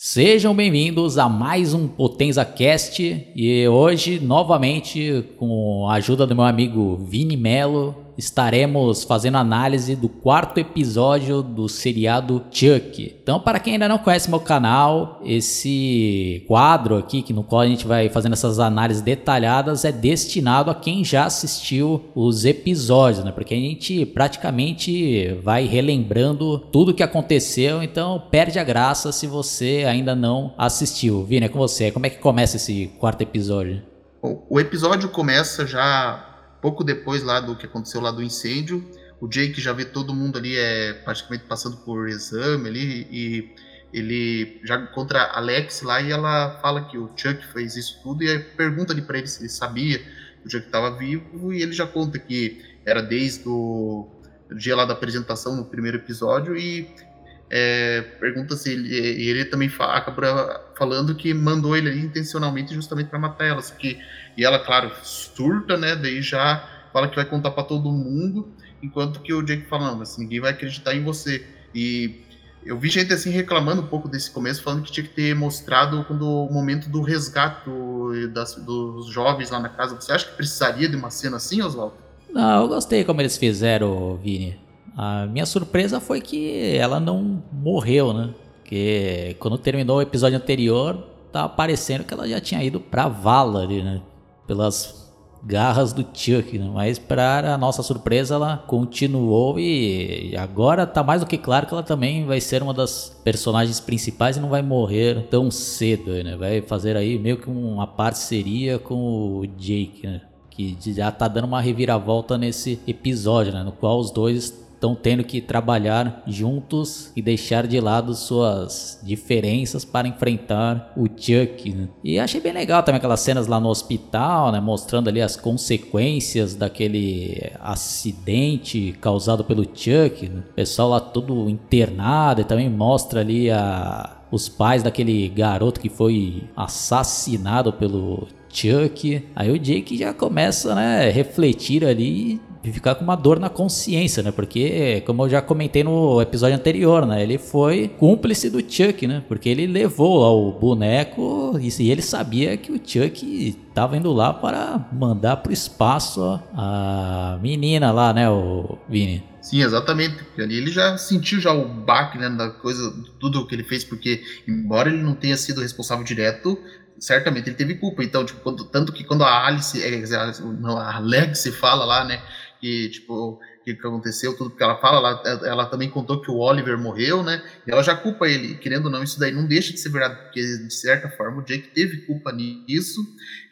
Sejam bem-vindos a mais um Potenza Cast e hoje, novamente, com a ajuda do meu amigo Vini Melo, estaremos fazendo análise do quarto episódio do seriado Chuck. Então, para quem ainda não conhece meu canal, esse quadro aqui, que no qual a gente vai fazendo essas análises detalhadas, é destinado a quem já assistiu os episódios, né? Porque a gente praticamente vai relembrando tudo que aconteceu, então perde a graça se você ainda não assistiu. Vini, é com você. Como é que começa esse quarto episódio? O episódio começa já pouco depois lá do que aconteceu lá do incêndio, o Jake já vê todo mundo ali é praticamente passando por exame ali e ele já encontra a Alex lá e ela fala que o Chuck fez isso tudo e pergunta ali para ele se ele sabia que o Chuck estava vivo e ele já conta que era desde o dia lá da apresentação no primeiro episódio e é, pergunta se ele, ele também fala, acaba falando que mandou ele ali intencionalmente justamente para matar ela, que e ela, claro, surta, né? Daí já fala que vai contar para todo mundo, enquanto que o Jake fala, não, mas ninguém vai acreditar em você. E eu vi gente assim reclamando um pouco desse começo, falando que tinha que ter mostrado quando o momento do resgate do, das, dos jovens lá na casa. Você acha que precisaria de uma cena assim, Oswaldo? Não, eu gostei como eles fizeram, Vini. A minha surpresa foi que ela não morreu, né? Porque quando terminou o episódio anterior, tá parecendo que ela já tinha ido pra vala ali, né? pelas garras do Chuck, né? mas para nossa surpresa ela continuou e agora tá mais do que claro que ela também vai ser uma das personagens principais e não vai morrer tão cedo, né? Vai fazer aí meio que uma parceria com o Jake, né? Que já tá dando uma reviravolta nesse episódio, né? No qual os dois estão tendo que trabalhar juntos e deixar de lado suas diferenças para enfrentar o Chuck. Né? E achei bem legal também aquelas cenas lá no hospital, né? mostrando ali as consequências daquele acidente causado pelo Chuck. Né? O pessoal lá todo internado e também mostra ali a os pais daquele garoto que foi assassinado pelo Chuck. Aí o Jake já começa, né, refletir ali e ficar com uma dor na consciência, né? Porque, como eu já comentei no episódio anterior, né? Ele foi cúmplice do Chuck, né? Porque ele levou lá o boneco e ele sabia que o Chuck estava indo lá para mandar pro espaço a menina lá, né, o Vini? Sim, exatamente. Ele já sentiu já o baque, né, da coisa, tudo que ele fez, porque embora ele não tenha sido responsável direto, certamente ele teve culpa. Então, tipo, quando, tanto que quando a Alice, é, não, a Alex fala lá, né, que, tipo, o que, aconteceu, tudo que ela fala, ela, ela também contou que o Oliver morreu, né? E ela já culpa ele, querendo ou não, isso daí não deixa de ser verdade, porque de certa forma o Jake teve culpa nisso.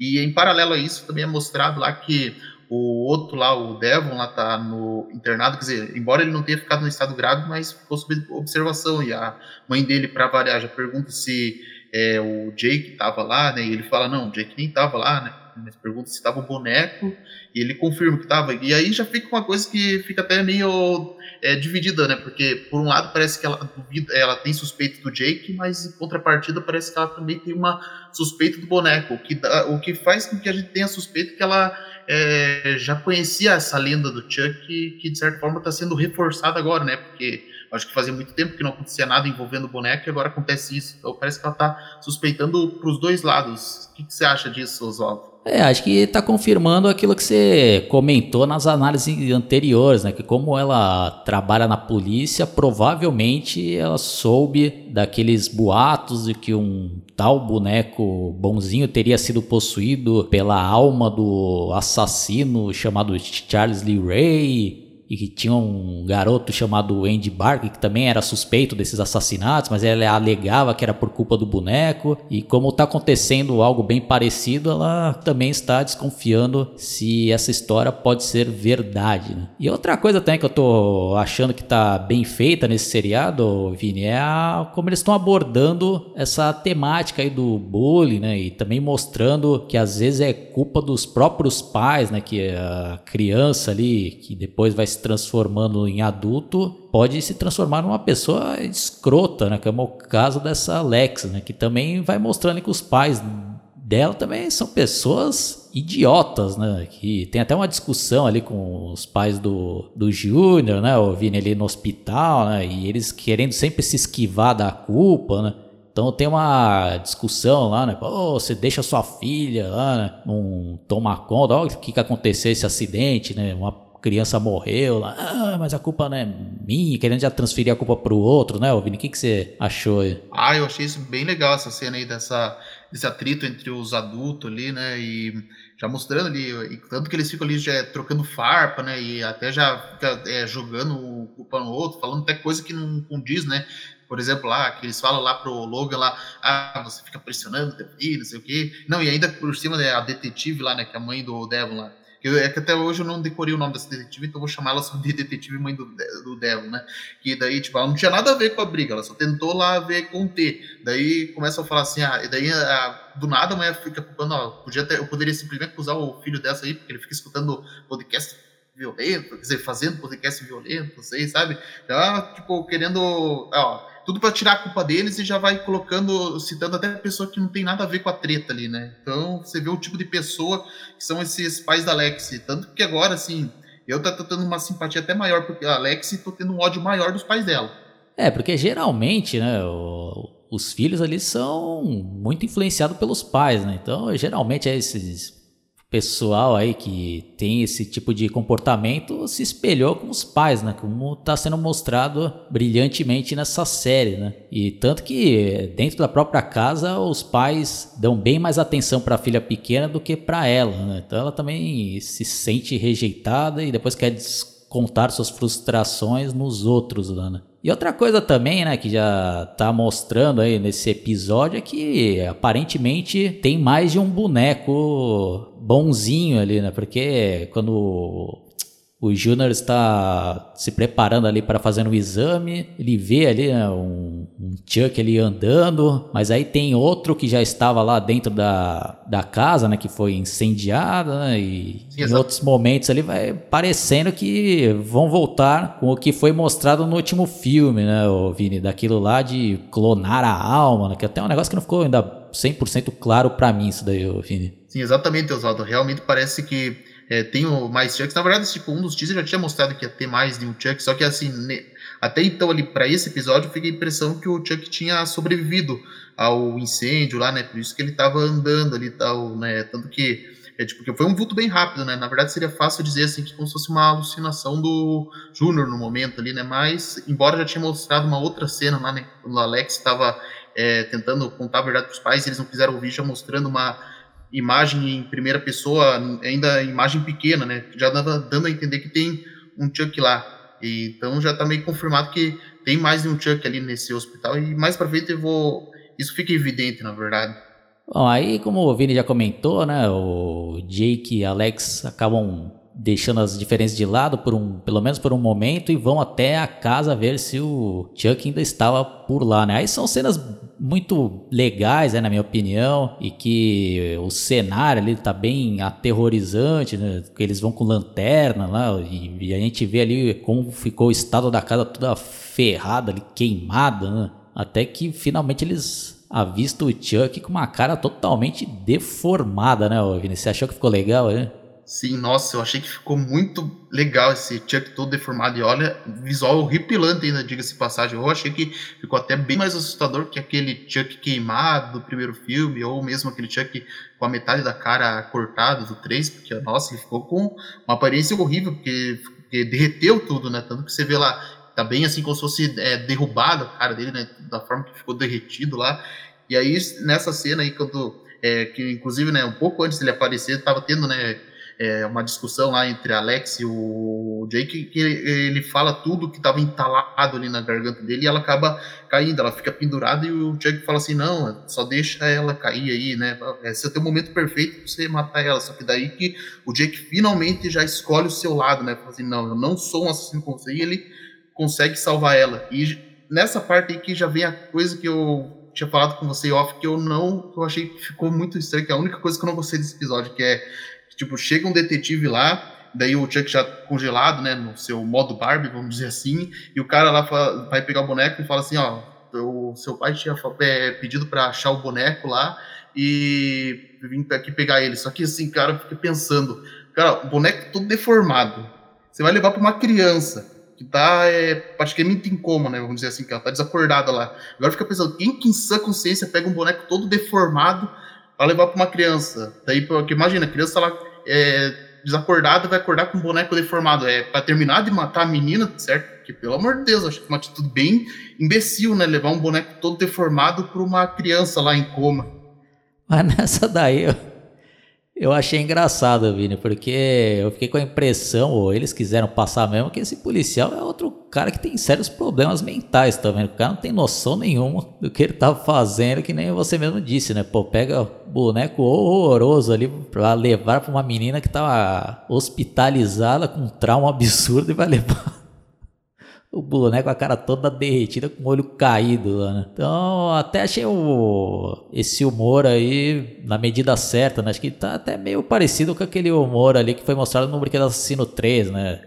E em paralelo a isso também é mostrado lá que o outro lá, o Devon, lá tá no internado, quer dizer, embora ele não tenha ficado no estado grave, mas ficou sob observação. E a mãe dele, para variar, já pergunta se é, o Jake tava lá, né? E ele fala, não, o Jake nem tava lá, né? Mas pergunta se tava o boneco, e ele confirma que tava. E aí já fica uma coisa que fica até meio é, dividida, né? Porque, por um lado, parece que ela, ela tem suspeito do Jake, mas em contrapartida parece que ela também tem uma suspeita do boneco, o que, dá, o que faz com que a gente tenha suspeito que ela é, já conhecia essa lenda do Chuck, que, que de certa forma está sendo reforçada agora, né? Porque acho que fazia muito tempo que não acontecia nada envolvendo o boneco e agora acontece isso. Então parece que ela está suspeitando para os dois lados. O que, que você acha disso, Oswaldo? É, acho que está confirmando aquilo que você comentou nas análises anteriores, né? Que como ela trabalha na polícia, provavelmente ela soube daqueles boatos de que um tal boneco bonzinho teria sido possuído pela alma do assassino chamado Charles Lee Ray e que tinha um garoto chamado Andy Barker que também era suspeito desses assassinatos, mas ela alegava que era por culpa do boneco. E como está acontecendo algo bem parecido, ela também está desconfiando se essa história pode ser verdade. Né? E outra coisa também que eu tô achando que tá bem feita nesse seriado, Vini, é a, como eles estão abordando essa temática aí do bullying, né? E também mostrando que às vezes é culpa dos próprios pais, né? Que a criança ali, que depois vai se transformando em adulto, pode se transformar numa pessoa escrota, né? Que é o caso dessa Alex, né? Que também vai mostrando que os pais dela também são pessoas idiotas, né? Que tem até uma discussão ali com os pais do, do Júnior, né? O Vini ali no hospital, né? E eles querendo sempre se esquivar da culpa, né? Então tem uma discussão lá, né? Pô, você deixa sua filha lá, né? Não toma conta, olha o que, que aconteceu esse acidente, né? Uma criança morreu lá, ah, mas a culpa não é minha, querendo já transferir a culpa pro outro, né, Vini? O que, que você achou aí? Ah, eu achei isso bem legal, essa cena aí dessa, desse atrito entre os adultos ali, né? E já mostrando ali, e tanto que eles ficam ali já trocando farpa, né? E até já fica é, jogando culpa no outro, falando até coisa que não condiz, né? Por exemplo, lá, que eles falam lá pro Logan lá, ah, você fica pressionando filho, não sei o quê. Não, e ainda por cima, né, a detetive lá, né, que é a mãe do Devon lá eu, é que até hoje eu não decorei o nome dessa detetive, então vou chamar ela de detetive mãe do, do Devil, né? Que daí, tipo, ela não tinha nada a ver com a briga, ela só tentou lá ver T. Daí começa a falar assim, ah, e daí a, do nada a mulher fica culpando, ó, podia ter, eu poderia simplesmente usar o filho dessa aí, porque ele fica escutando podcast violento, quer dizer, fazendo podcast violento, sei, sabe? Ela, tipo, querendo, ó, tudo para tirar a culpa deles e já vai colocando, citando até pessoa que não tem nada a ver com a treta ali, né? Então você vê o tipo de pessoa que são esses pais da Alex. Tanto que agora, assim, eu tô tendo uma simpatia até maior porque a Alex tô tendo um ódio maior dos pais dela. É, porque geralmente, né, o, os filhos ali são muito influenciados pelos pais, né? Então, geralmente é esses pessoal aí que tem esse tipo de comportamento se espelhou com os pais, né? Como está sendo mostrado brilhantemente nessa série, né? E tanto que dentro da própria casa os pais dão bem mais atenção para a filha pequena do que para ela, né? Então ela também se sente rejeitada e depois quer descontar suas frustrações nos outros, né? E outra coisa também, né, que já tá mostrando aí nesse episódio é que aparentemente tem mais de um boneco bonzinho ali, né? Porque quando o Júnior está se preparando ali para fazer um exame. Ele vê ali né, um, um Chuck ali andando, mas aí tem outro que já estava lá dentro da, da casa, né? Que foi incendiada, né, E em outros momentos ali vai parecendo que vão voltar com o que foi mostrado no último filme, né, o Vini? Daquilo lá de clonar a alma, né? Que até é um negócio que não ficou ainda 100% claro para mim, isso daí, Vini. Sim, exatamente, Oswaldo. Realmente parece que é, tem o mais Chucks. Na verdade, tipo, um dos teasers já tinha mostrado que ia ter mais de um Chuck, só que assim, ne... até então ali para esse episódio, fiquei a impressão que o Chuck tinha sobrevivido ao incêndio lá, né? Por isso que ele tava andando ali e tal, né? Tanto que é tipo, que foi um vulto bem rápido, né? Na verdade, seria fácil dizer assim que como se fosse uma alucinação do Júnior no momento ali, né? Mas, embora já tinha mostrado uma outra cena lá, né? Quando o Alex estava é, tentando contar a verdade para os pais, eles não quiseram ouvir, já mostrando uma imagem em primeira pessoa, ainda imagem pequena, né? Já dava dando a entender que tem um Chuck lá. E, então já está meio confirmado que tem mais de um Chuck ali nesse hospital e mais para frente eu vou isso fica evidente, na verdade. Bom, aí como o Vini já comentou, né, o Jake e Alex acabam deixando as diferenças de lado por um, pelo menos por um momento e vão até a casa ver se o Chuck ainda estava por lá, né? Aí são cenas muito legais, né, na minha opinião, e que o cenário ali tá bem aterrorizante, né? Eles vão com lanterna lá e, e a gente vê ali como ficou o estado da casa toda ferrada ali, queimada, né? Até que finalmente eles avistam o Chuck com uma cara totalmente deformada, né, Vini? Você achou que ficou legal, né? Sim, nossa, eu achei que ficou muito legal esse Chuck todo deformado. E olha, visual horripilante ainda, diga-se passagem. Eu achei que ficou até bem mais assustador que aquele Chuck queimado do primeiro filme, ou mesmo aquele Chuck com a metade da cara cortada do 3, porque, nossa, ele ficou com uma aparência horrível, porque, porque derreteu tudo, né? Tanto que você vê lá, tá bem assim como se fosse é, derrubado a cara dele, né? Da forma que ficou derretido lá. E aí, nessa cena aí, quando. É, que inclusive, né, um pouco antes dele aparecer, tava tendo, né? É, uma discussão lá entre Alex e o Jake, que ele fala tudo que estava entalado ali na garganta dele e ela acaba caindo, ela fica pendurada e o Jake fala assim, não, só deixa ela cair aí, né, esse é o teu momento perfeito para você matar ela, só que daí que o Jake finalmente já escolhe o seu lado, né, fala assim, não, eu não sou um assassino como você, e ele consegue salvar ela, e nessa parte aí que já vem a coisa que eu tinha falado com você off que eu não, eu achei que ficou muito estranho, que é a única coisa que eu não gostei desse episódio, que é Tipo, chega um detetive lá, daí o Chuck já congelado, né, no seu modo Barbie, vamos dizer assim, e o cara lá fala, vai pegar o boneco e fala assim, ó, o seu pai tinha é, pedido para achar o boneco lá e vim aqui pegar ele. Só que assim, cara, fica pensando, cara, o boneco todo deformado. Você vai levar para uma criança. que tá é, praticamente em coma, né? Vamos dizer assim, que ela tá desacordada lá. Agora fica pensando, quem que em sã consciência pega um boneco todo deformado para levar para uma criança? Daí, porque imagina, a criança lá é, desacordada vai acordar com um boneco deformado. É para terminar de matar a menina, certo? Porque, pelo amor de Deus, acho que é uma atitude bem imbecil, né? Levar um boneco todo deformado para uma criança lá em coma. Mas nessa daí, eu, eu achei engraçado, Vini, porque eu fiquei com a impressão, ou eles quiseram passar mesmo, que esse policial é outro cara que tem sérios problemas mentais também. O cara não tem noção nenhuma do que ele tá fazendo, que nem você mesmo disse, né? Pô, pega boneco horroroso ali pra levar pra uma menina que tava hospitalizada com um trauma absurdo e vai levar o boneco com a cara toda derretida, com o olho caído lá, né? Então, até achei o, esse humor aí na medida certa, né? Acho que tá até meio parecido com aquele humor ali que foi mostrado no Brinquedo Assassino 3, né?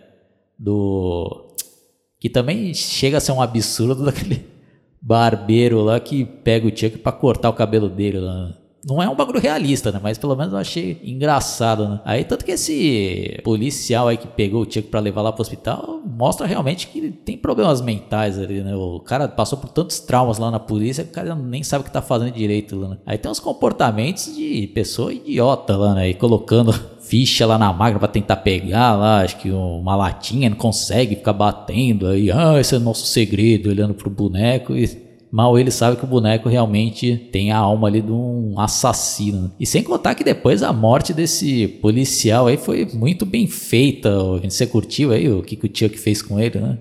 Do. Que também chega a ser um absurdo daquele barbeiro lá que pega o Chuck pra cortar o cabelo dele lá. Não é um bagulho realista, né? Mas pelo menos eu achei engraçado, né? Aí, tanto que esse policial aí que pegou o Chuck pra levar lá pro hospital mostra realmente que ele tem problemas mentais ali, né? O cara passou por tantos traumas lá na polícia que o cara nem sabe o que tá fazendo direito lá, né? Aí tem uns comportamentos de pessoa idiota lá, né? E colocando ficha lá na máquina para tentar pegar lá, acho que uma latinha, não consegue, ficar batendo aí, ah, esse é nosso segredo, olhando pro boneco e mal ele sabe que o boneco realmente tem a alma ali de um assassino. E sem contar que depois a morte desse policial aí foi muito bem feita. Você curtiu aí o que, que o Chuck fez com ele, né?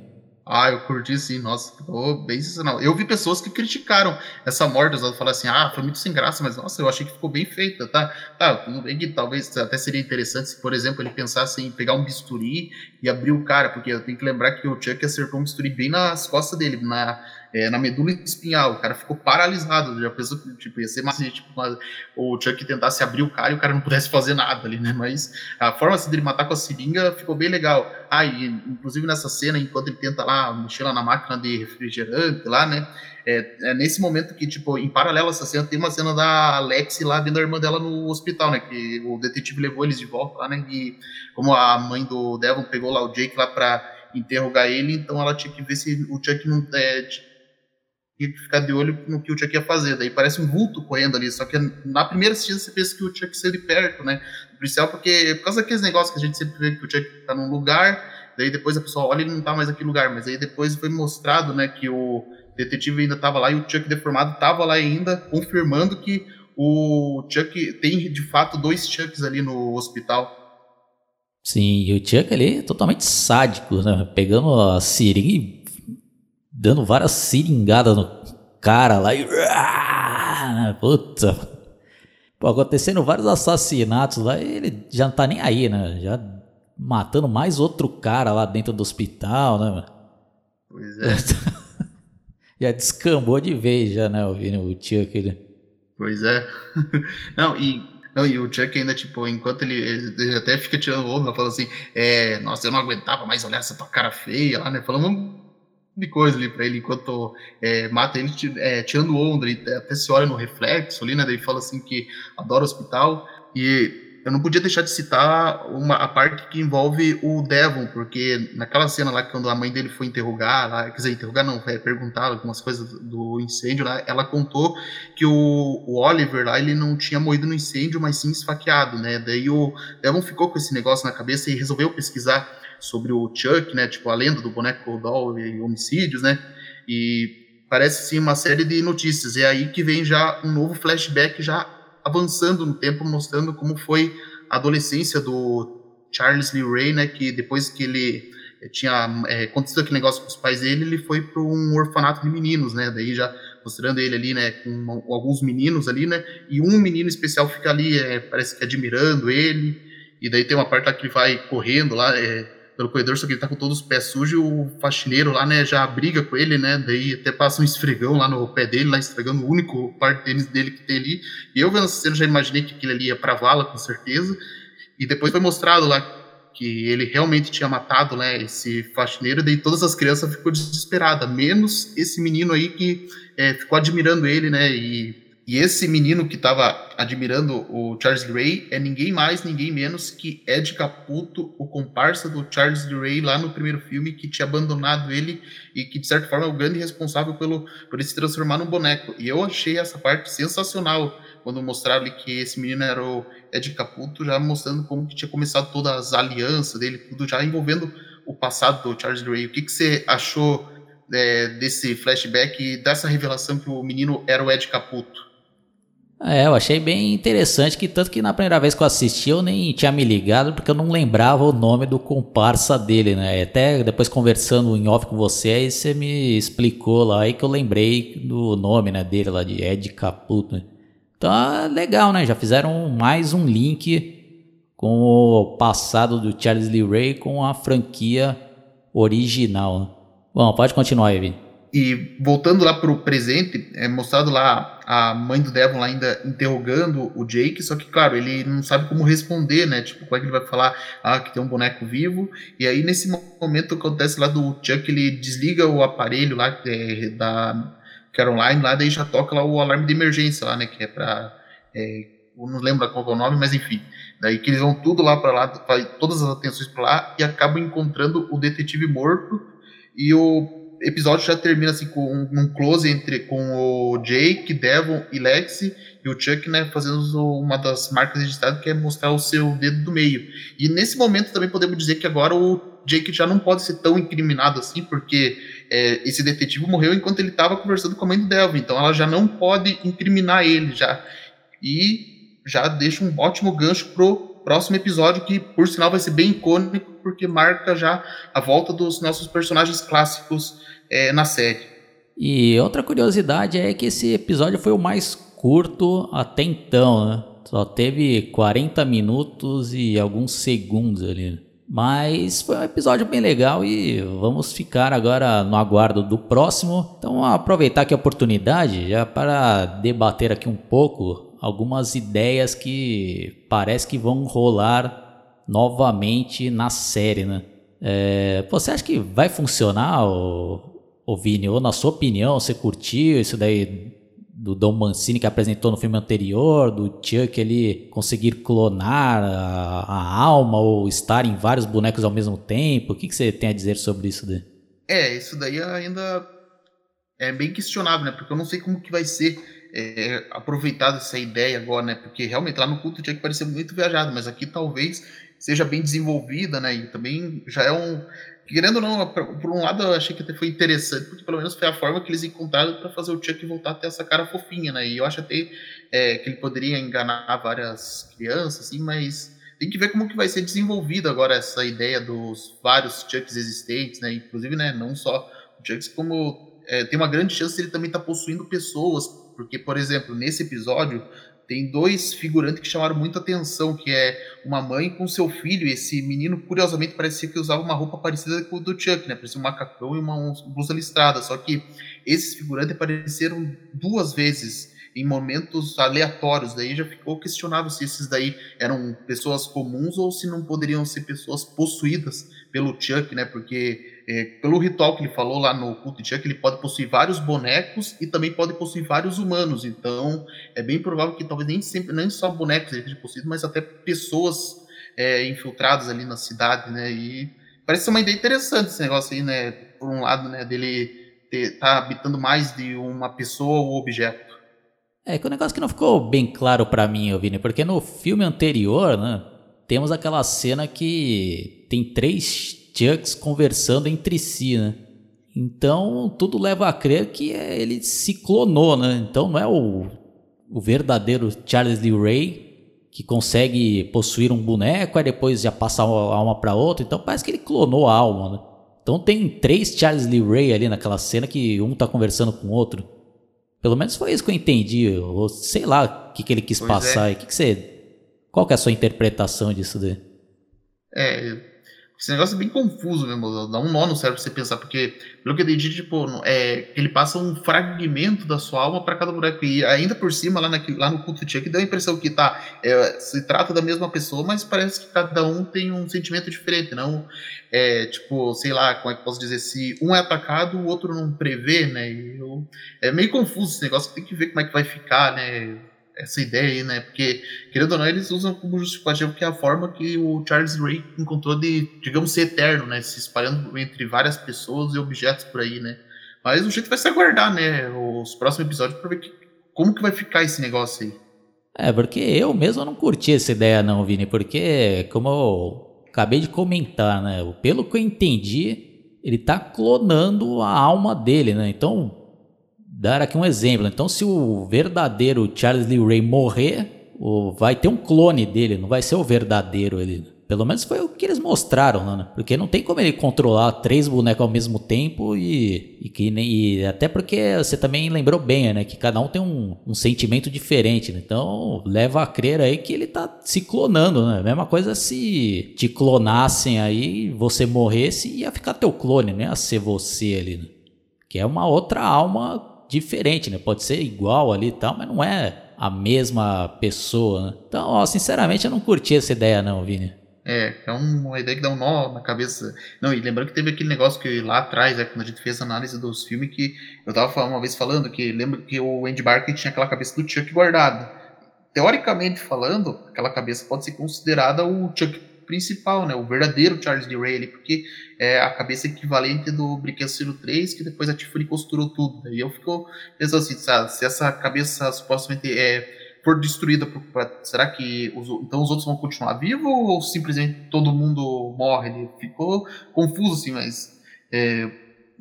Ah, eu curti sim, nossa, ficou bem sensacional. Eu vi pessoas que criticaram essa morte, usando falaram assim, ah, foi muito sem graça, mas nossa, eu achei que ficou bem feita, tá? Tá, tudo bem que talvez até seria interessante se, por exemplo, ele pensasse em pegar um bisturi e abrir o cara, porque eu tenho que lembrar que o Chuck acertou um bisturi bem nas costas dele, na é, na medula espinhal, o cara ficou paralisado, já pensou que tipo, ia ser mais tipo, uma, o Chuck tentasse abrir o cara e o cara não pudesse fazer nada ali, né, mas a forma assim, dele matar com a seringa ficou bem legal. Ah, e inclusive nessa cena, enquanto ele tenta lá, mexer lá na máquina de refrigerante lá, né, é, é, nesse momento que, tipo, em paralelo a essa cena, tem uma cena da Alex lá vendo a irmã dela no hospital, né? Que o detetive levou eles de volta lá, né? E como a mãe do Devon pegou lá o Jake lá pra interrogar ele, então ela tinha que ver se o Chuck não é, e ficar de olho no que o Chuck ia fazer. Daí parece um vulto correndo ali, só que na primeira assistida você pensa que o Chuck de perto, né? Policial, porque por causa daqueles negócios que a gente sempre vê que o Chuck tá num lugar, daí depois a pessoa olha e não tá mais naquele lugar, mas aí depois foi mostrado, né, que o detetive ainda tava lá e o Chuck deformado tava lá ainda, confirmando que o Chuck tem de fato dois Chucks ali no hospital. Sim, e o Chuck ali é totalmente sádico, né? Pegando a seringa e dando várias seringadas no cara lá e. Puta. Pô, acontecendo vários assassinatos lá e ele já não tá nem aí, né? Já matando mais outro cara lá dentro do hospital, né? Pois é. já descambou de vez, já, né? Ouvindo o Chuck. Ele... Pois é. Não, e não, e o Chuck ainda, tipo, enquanto ele, ele até fica tirando o ombro, fala assim, é, nossa, eu não aguentava mais olhar essa tua cara feia lá, né? Falando de coisa ali pra ele enquanto é, mata ele é, tirando onda, ele até se olha no reflexo ali, né? Daí fala assim que adora hospital. E eu não podia deixar de citar uma, a parte que envolve o Devon, porque naquela cena lá, quando a mãe dele foi interrogar, lá, quer dizer, interrogar não, é, perguntar algumas coisas do incêndio lá, ela contou que o, o, Oliver lá, ele não tinha morrido no incêndio, mas sim esfaqueado, né? Daí o Devon ficou com esse negócio na cabeça e resolveu pesquisar sobre o Chuck, né? Tipo, a lenda do boneco doll e homicídios, né? E parece sim uma série de notícias. E é aí que vem já um novo flashback já avançando no tempo, mostrando como foi a adolescência do Charles Lee Ray, né? Que depois que ele eh, tinha é, acontecido aquele negócio com os pais dele, ele foi para um orfanato de meninos, né? Daí já mostrando ele ali, né, com alguns meninos ali, né? E um menino especial fica ali, é, parece que admirando ele. E daí tem uma parte lá que ele vai correndo lá, é, pelo corredor, só que ele tá com todos os pés sujos, o faxineiro lá, né, já briga com ele, né, daí até passa um esfregão lá no pé dele, lá esfregando o único par de tênis dele que tem ali, e eu vendo essa cena já imaginei que aquele ali ia pra vala, com certeza, e depois foi mostrado lá que ele realmente tinha matado, né, esse faxineiro, daí todas as crianças ficou desesperadas, menos esse menino aí que é, ficou admirando ele, né, e E esse menino que estava admirando o Charles Ray é ninguém mais, ninguém menos que Ed Caputo, o comparsa do Charles Ray lá no primeiro filme, que tinha abandonado ele e que, de certa forma, é o grande responsável pelo, por ele se transformar num boneco. E eu achei essa parte sensacional quando mostraram que esse menino era o Ed Caputo, já mostrando como que tinha começado todas as alianças dele, tudo já envolvendo o passado do Charles Ray. O que, que você achou é, desse flashback e dessa revelação que o menino era o Ed Caputo? É, eu achei bem interessante que tanto que na primeira vez que eu assisti eu nem tinha me ligado porque eu não lembrava o nome do comparsa dele, né? Até depois conversando em off com você, aí você me explicou lá aí que eu lembrei do nome né, dele lá de Ed Caputo. Né? Então é legal, né? Já fizeram mais um link com o passado do Charles Lee Ray com a franquia original. Né? Bom, pode continuar Vini. E voltando lá para o presente, é mostrado lá a mãe do Devon lá ainda interrogando o Jake, só que, claro, ele não sabe como responder, né? Tipo, como é que ele vai falar ah, que tem um boneco vivo? E aí, nesse momento, acontece lá do Chuck, ele desliga o aparelho lá é, da Caroline, lá, daí já toca lá o alarme de emergência lá, né? Que é para é, não lembro qual é o nome, mas enfim. Daí que eles vão tudo lá para lá, todas as atenções para lá, e acabam encontrando o detetive morto e o episódio já termina assim com um, um, close entre com o Jake, Devon e Lexi e o Chuck, né, fazendo uma das marcas registradas que é mostrar o seu dedo do meio. E nesse momento também podemos dizer que agora o Jake já não pode ser tão incriminado assim, porque é, esse detetive morreu enquanto ele estava conversando com a mãe do Devon, então ela já não pode incriminar ele já. E já deixa um ótimo gancho pro próximo episódio que por sinal vai ser bem icônico porque marca já a volta dos nossos personagens clássicos é, na série. E outra curiosidade é que esse episódio foi o mais curto até então, né? Só teve 40 minutos e alguns segundos ali. Mas foi um episódio bem legal e vamos ficar agora no aguardo do próximo. Então, aproveitar aqui a oportunidade já para debater aqui um pouco algumas ideias que parece que vão rolar novamente na série, né? É, você acha que vai funcionar, o, Vini, ou na sua opinião, você curtiu isso daí do Dom Mancini que apresentou no filme anterior, do Chuck ele conseguir clonar a, a, alma ou estar em vários bonecos ao mesmo tempo? O que, que você tem a dizer sobre isso daí? É, isso daí ainda é bem questionável, né? Porque eu não sei como que vai ser é, aproveitada essa ideia agora, né? Porque realmente lá no culto tinha que parecer muito viajado, mas aqui talvez seja bem desenvolvida, né? E também já é um querendo ou não, por um lado eu achei que até foi interessante, porque pelo menos foi a forma que eles encontraram para fazer o Chuck voltar a ter essa cara fofinha, né? E eu acho até é, que ele poderia enganar várias crianças, assim, mas tem que ver como que vai ser desenvolvido agora essa ideia dos vários Chucks existentes, né? Inclusive, né, não só o Chucks, como é, tem uma grande chance de ele também estar tá possuindo pessoas, porque, por exemplo, nesse episódio tem dois figurantes que chamaram muita atenção, que é uma mãe com seu filho, e esse menino, curiosamente, parecia que usava uma roupa parecida com o do Chuck, né? Parecia um macacão e uma blusa listrada, só que esses figurantes apareceram duas vezes em momentos aleatórios, daí já ficou questionável se esses daí eram pessoas comuns ou se não poderiam ser pessoas possuídas pelo Chuck, né? Porque é, pelo ritual que ele falou lá no culto de Chuck, ele pode possuir vários bonecos e também pode possuir vários humanos. Então, é bem provável que talvez nem sempre, nem só bonecos ele esteja possuído, mas até pessoas é, infiltradas ali na cidade, né? E parece ser uma ideia interessante esse negócio aí, né? Por um lado, né, dele estar tá habitando mais de uma pessoa ou objeto. É que o negócio que não ficou bem claro para mim, Vini, porque no filme anterior, né, temos aquela cena que tem três Chucks conversando entre si, né? Então tudo leva a crer que ele se clonou, né? Então não é o, o verdadeiro Charles Lee Ray que consegue possuir um boneco e depois já passa a alma para outro. Então parece que ele clonou a alma, né? Então tem três Charles Lee Ray ali naquela cena que um tá conversando com o outro. Pelo menos foi isso que eu entendi. Ou sei lá o que, que ele quis pois passar. É. Que que você, qual que é a sua interpretação disso daí? É, Esse negócio é bem confuso mesmo, dá um nó no cérebro você pensar, porque, pelo que eu entendi, tipo, é, ele passa um fragmento da sua alma para cada boneco. E ainda por cima, lá, naquele, lá no culto de Chuck, deu a impressão que tá, é, se trata da mesma pessoa, mas parece que cada um tem um sentimento diferente, não é, tipo, sei lá, como é que posso dizer, se um é atacado, o outro não prevê, né? Eu, é meio confuso esse negócio, tem que ver como é que vai ficar, né? Essa ideia aí, né? Porque, querendo ou não, eles usam como justificativo que é a forma que o Charles Ray encontrou de, digamos, ser eterno, né? Se espalhando entre várias pessoas e objetos por aí, né? Mas o jeito vai ser aguardar, né? Os próximos episódios para ver que, como que vai ficar esse negócio aí. É, porque eu mesmo não curti essa ideia não, Vini, porque, como eu acabei de comentar, né? Pelo que eu entendi, ele tá clonando a alma dele, né? Então, dar aqui um exemplo. Então, se o verdadeiro Charles Lee Ray morrer, vai ter um clone dele, não vai ser o verdadeiro ele. Pelo menos foi o que eles mostraram, né? Porque não tem como ele controlar três bonecos ao mesmo tempo e, e que nem. E até porque você também lembrou bem, né? Que cada um tem um, um sentimento diferente, né? Então leva a crer aí que ele tá se clonando, né? Mesma coisa se te clonassem aí, você morresse, ia ficar teu clone, né? A ser você ali, né? Que é uma outra alma diferente, né? Pode ser igual ali e tal, mas não é a mesma pessoa, né? Então, ó, sinceramente, eu não curti essa ideia não, Vini. É, é uma ideia que dá um nó na cabeça. Não, e lembrando que teve aquele negócio que lá atrás, é, quando a gente fez a análise dos filmes, que eu tava uma vez falando que lembra que o Andy Barker tinha aquela cabeça do Chuck guardada. Teoricamente falando, aquela cabeça pode ser considerada o Chuck principal, né? O verdadeiro Charles D. Ray, porque é a cabeça equivalente do Brinquedo 3, que depois a Tiffany costurou tudo. E eu fico pensando assim, sabe, se essa cabeça supostamente é, for destruída, por, será que os, então os outros vão continuar vivos ou simplesmente todo mundo morre? Ele ficou confuso assim, mas é,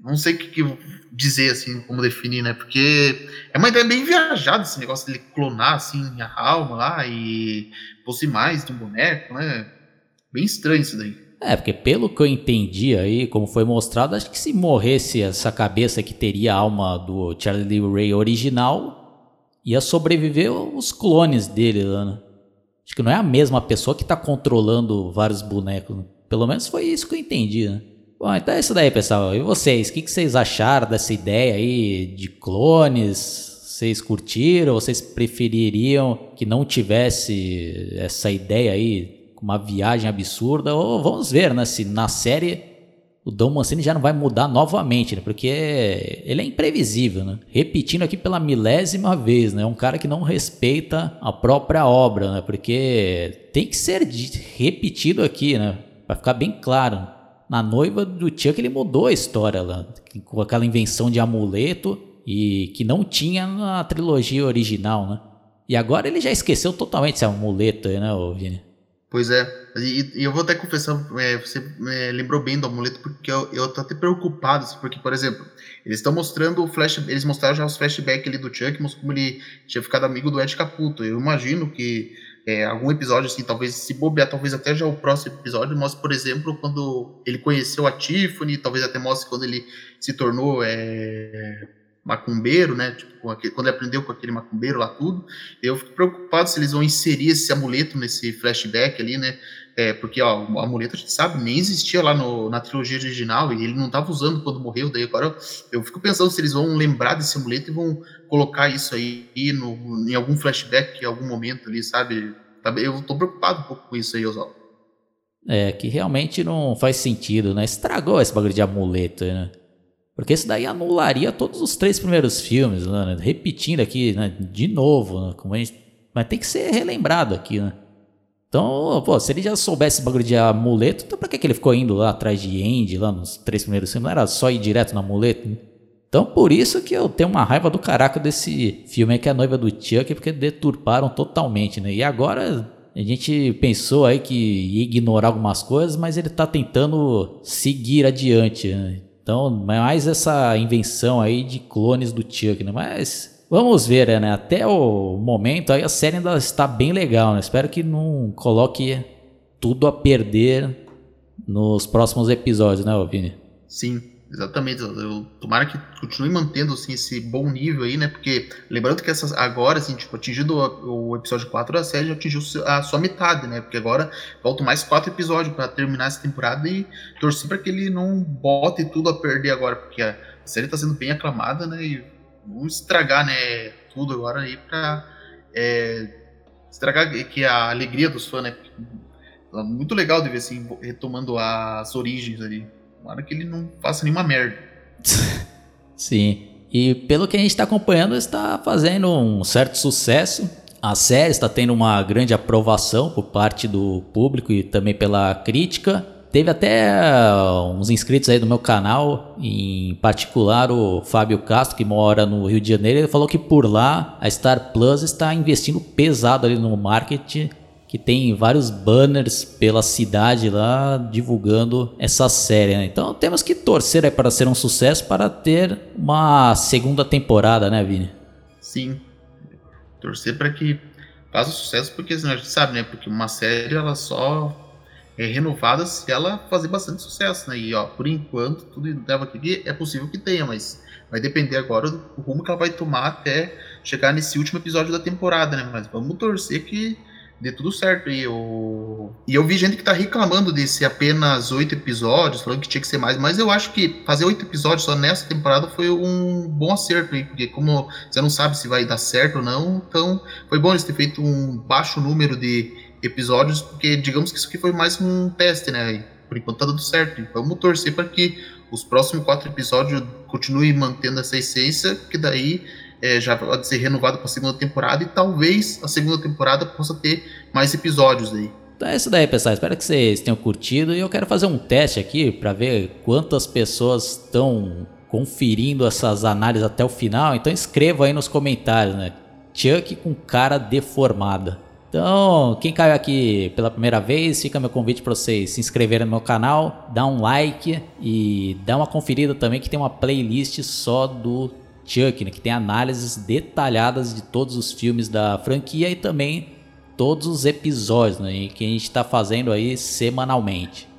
não sei o que, que, dizer assim, como definir, né? Porque é uma ideia bem viajada esse negócio de clonar assim a alma lá e fosse mais de um boneco, né? Bem estranho isso daí. É, porque pelo que eu entendi aí, como foi mostrado, acho que se morresse essa cabeça que teria a alma do Charlie Ray original, ia sobreviver os clones dele lá, né? Acho que não é a mesma pessoa que está controlando vários bonecos. Né? Pelo menos foi isso que eu entendi, né? Bom, então é isso daí, pessoal. E vocês? O que, que vocês acharam dessa ideia aí de clones? Vocês curtiram? Vocês prefeririam que não tivesse essa ideia aí uma viagem absurda. Ou vamos ver, né? Se na série o Dom Mancini já não vai mudar novamente, né? Porque ele é imprevisível, né? Repetindo aqui pela milésima vez, né? É um cara que não respeita a própria obra, né? Porque tem que ser repetido aqui, né? Para ficar bem claro. Na noiva do Chuck ele mudou a história lá, com aquela invenção de amuleto e que não tinha na trilogia original, né? E agora ele já esqueceu totalmente esse amuleto aí, né, Vini? Pois é, e, e, eu vou até confessar, é, você é, lembrou bem do amuleto, porque eu, eu tô até preocupado, assim, porque, por exemplo, eles estão mostrando o flash, eles mostraram já os flashbacks ali do Chuck, como ele tinha ficado amigo do Ed Caputo. Eu imagino que é, algum episódio, assim, talvez se bobear, talvez até já o próximo episódio, mostre, por exemplo, quando ele conheceu a Tiffany, talvez até mostre quando ele se tornou é, macumbeiro, né? Tipo, quando ele aprendeu com aquele macumbeiro lá tudo. Eu fico preocupado se eles vão inserir esse amuleto nesse flashback ali, né? É, porque ó, o amuleto a gente sabe, nem existia lá no, na trilogia original e ele não estava usando quando morreu. Daí agora eu fico pensando se eles vão lembrar desse amuleto e vão colocar isso aí no, em algum flashback em algum momento ali, sabe? Eu tô preocupado um pouco com isso aí, Oswaldo. É, que realmente não faz sentido, né? Estragou esse bagulho de amuleto, né? Porque isso daí anularia todos os três primeiros filmes, né? repetindo aqui né? de novo, né? Como a gente... mas tem que ser relembrado aqui, né? Então, pô, se ele já soubesse bagulho de amuleto, então pra que, ele ficou indo lá atrás de Andy, lá nos três primeiros filmes? Não era só ir direto no amuleto? Né? Então, por isso que eu tenho uma raiva do caraca desse filme que é a noiva do Chuck, porque deturparam totalmente, né? E agora a gente pensou aí que ia ignorar algumas coisas, mas ele tá tentando seguir adiante, né? Então, mais essa invenção aí de clones do Chuck, né? Mas vamos ver, né? Até o momento aí a série ainda está bem legal, né? Espero que não coloque tudo a perder nos próximos episódios, né, Vini? Sim. Exatamente. Eu, tomara que continue mantendo assim, esse bom nível aí, né? Porque lembrando que essas, agora, assim, tipo, atingido o, o episódio 4 da série, já atingiu a sua metade, né? Porque agora faltam mais quatro episódios para terminar essa temporada e torcer para que ele não bote tudo a perder agora, porque a série está sendo bem aclamada, né? E vamos estragar, né? Tudo agora aí para é, estragar que a alegria dos fãs, né? Muito legal de ver assim, retomando as origens ali. Tomara que ele não faça nenhuma merda. Sim. E pelo que a gente está acompanhando, está fazendo um certo sucesso. A série está tendo uma grande aprovação por parte do público e também pela crítica. Teve até uns inscritos aí do meu canal, em particular o Fábio Castro, que mora no Rio de Janeiro. Ele falou que por lá a Star Plus está investindo pesado ali no marketing que tem vários banners pela cidade lá divulgando essa série. Né? Então temos que torcer aí para ser um sucesso para ter uma segunda temporada, né, Vini? Sim. Torcer para que faça sucesso, porque a gente sabe, né? Porque uma série ela só é renovada se ela fazer bastante sucesso, né? E ó, por enquanto, tudo leva aqui é possível que tenha, mas vai depender agora do rumo que ela vai tomar até chegar nesse último episódio da temporada, né? Mas vamos torcer que dê tudo certo. E eu, e eu vi gente que tá reclamando desse apenas oito episódios, falando que tinha que ser mais, mas eu acho que fazer oito episódios só nessa temporada foi um bom acerto porque como você não sabe se vai dar certo ou não, então foi bom eles terem feito um baixo número de episódios, porque digamos que isso aqui foi mais um teste, né? Por enquanto tá dando certo. Vamos torcer para que os próximos quatro episódios continuem mantendo essa essência, que daí é, já pode ser renovado para a segunda temporada e talvez a segunda temporada possa ter mais episódios aí. Então é isso daí, pessoal. Espero que vocês tenham curtido e eu quero fazer um teste aqui para ver quantas pessoas estão conferindo essas análises até o final. Então escreva aí nos comentários, né? Chuck com cara deformada. Então, quem caiu aqui pela primeira vez, fica meu convite para vocês se inscreverem no meu canal, dar um like e dar uma conferida também que tem uma playlist só do Chuck, né, que tem análises detalhadas de todos os filmes da franquia e também todos os episódios né, que a gente está fazendo aí semanalmente.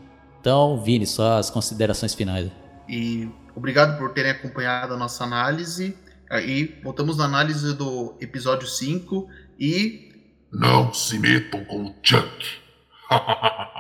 Então, Vini, só as considerações finais. E obrigado por terem acompanhado a nossa análise. Aí voltamos na análise do episódio 5 e. Não se metam com o Chuck.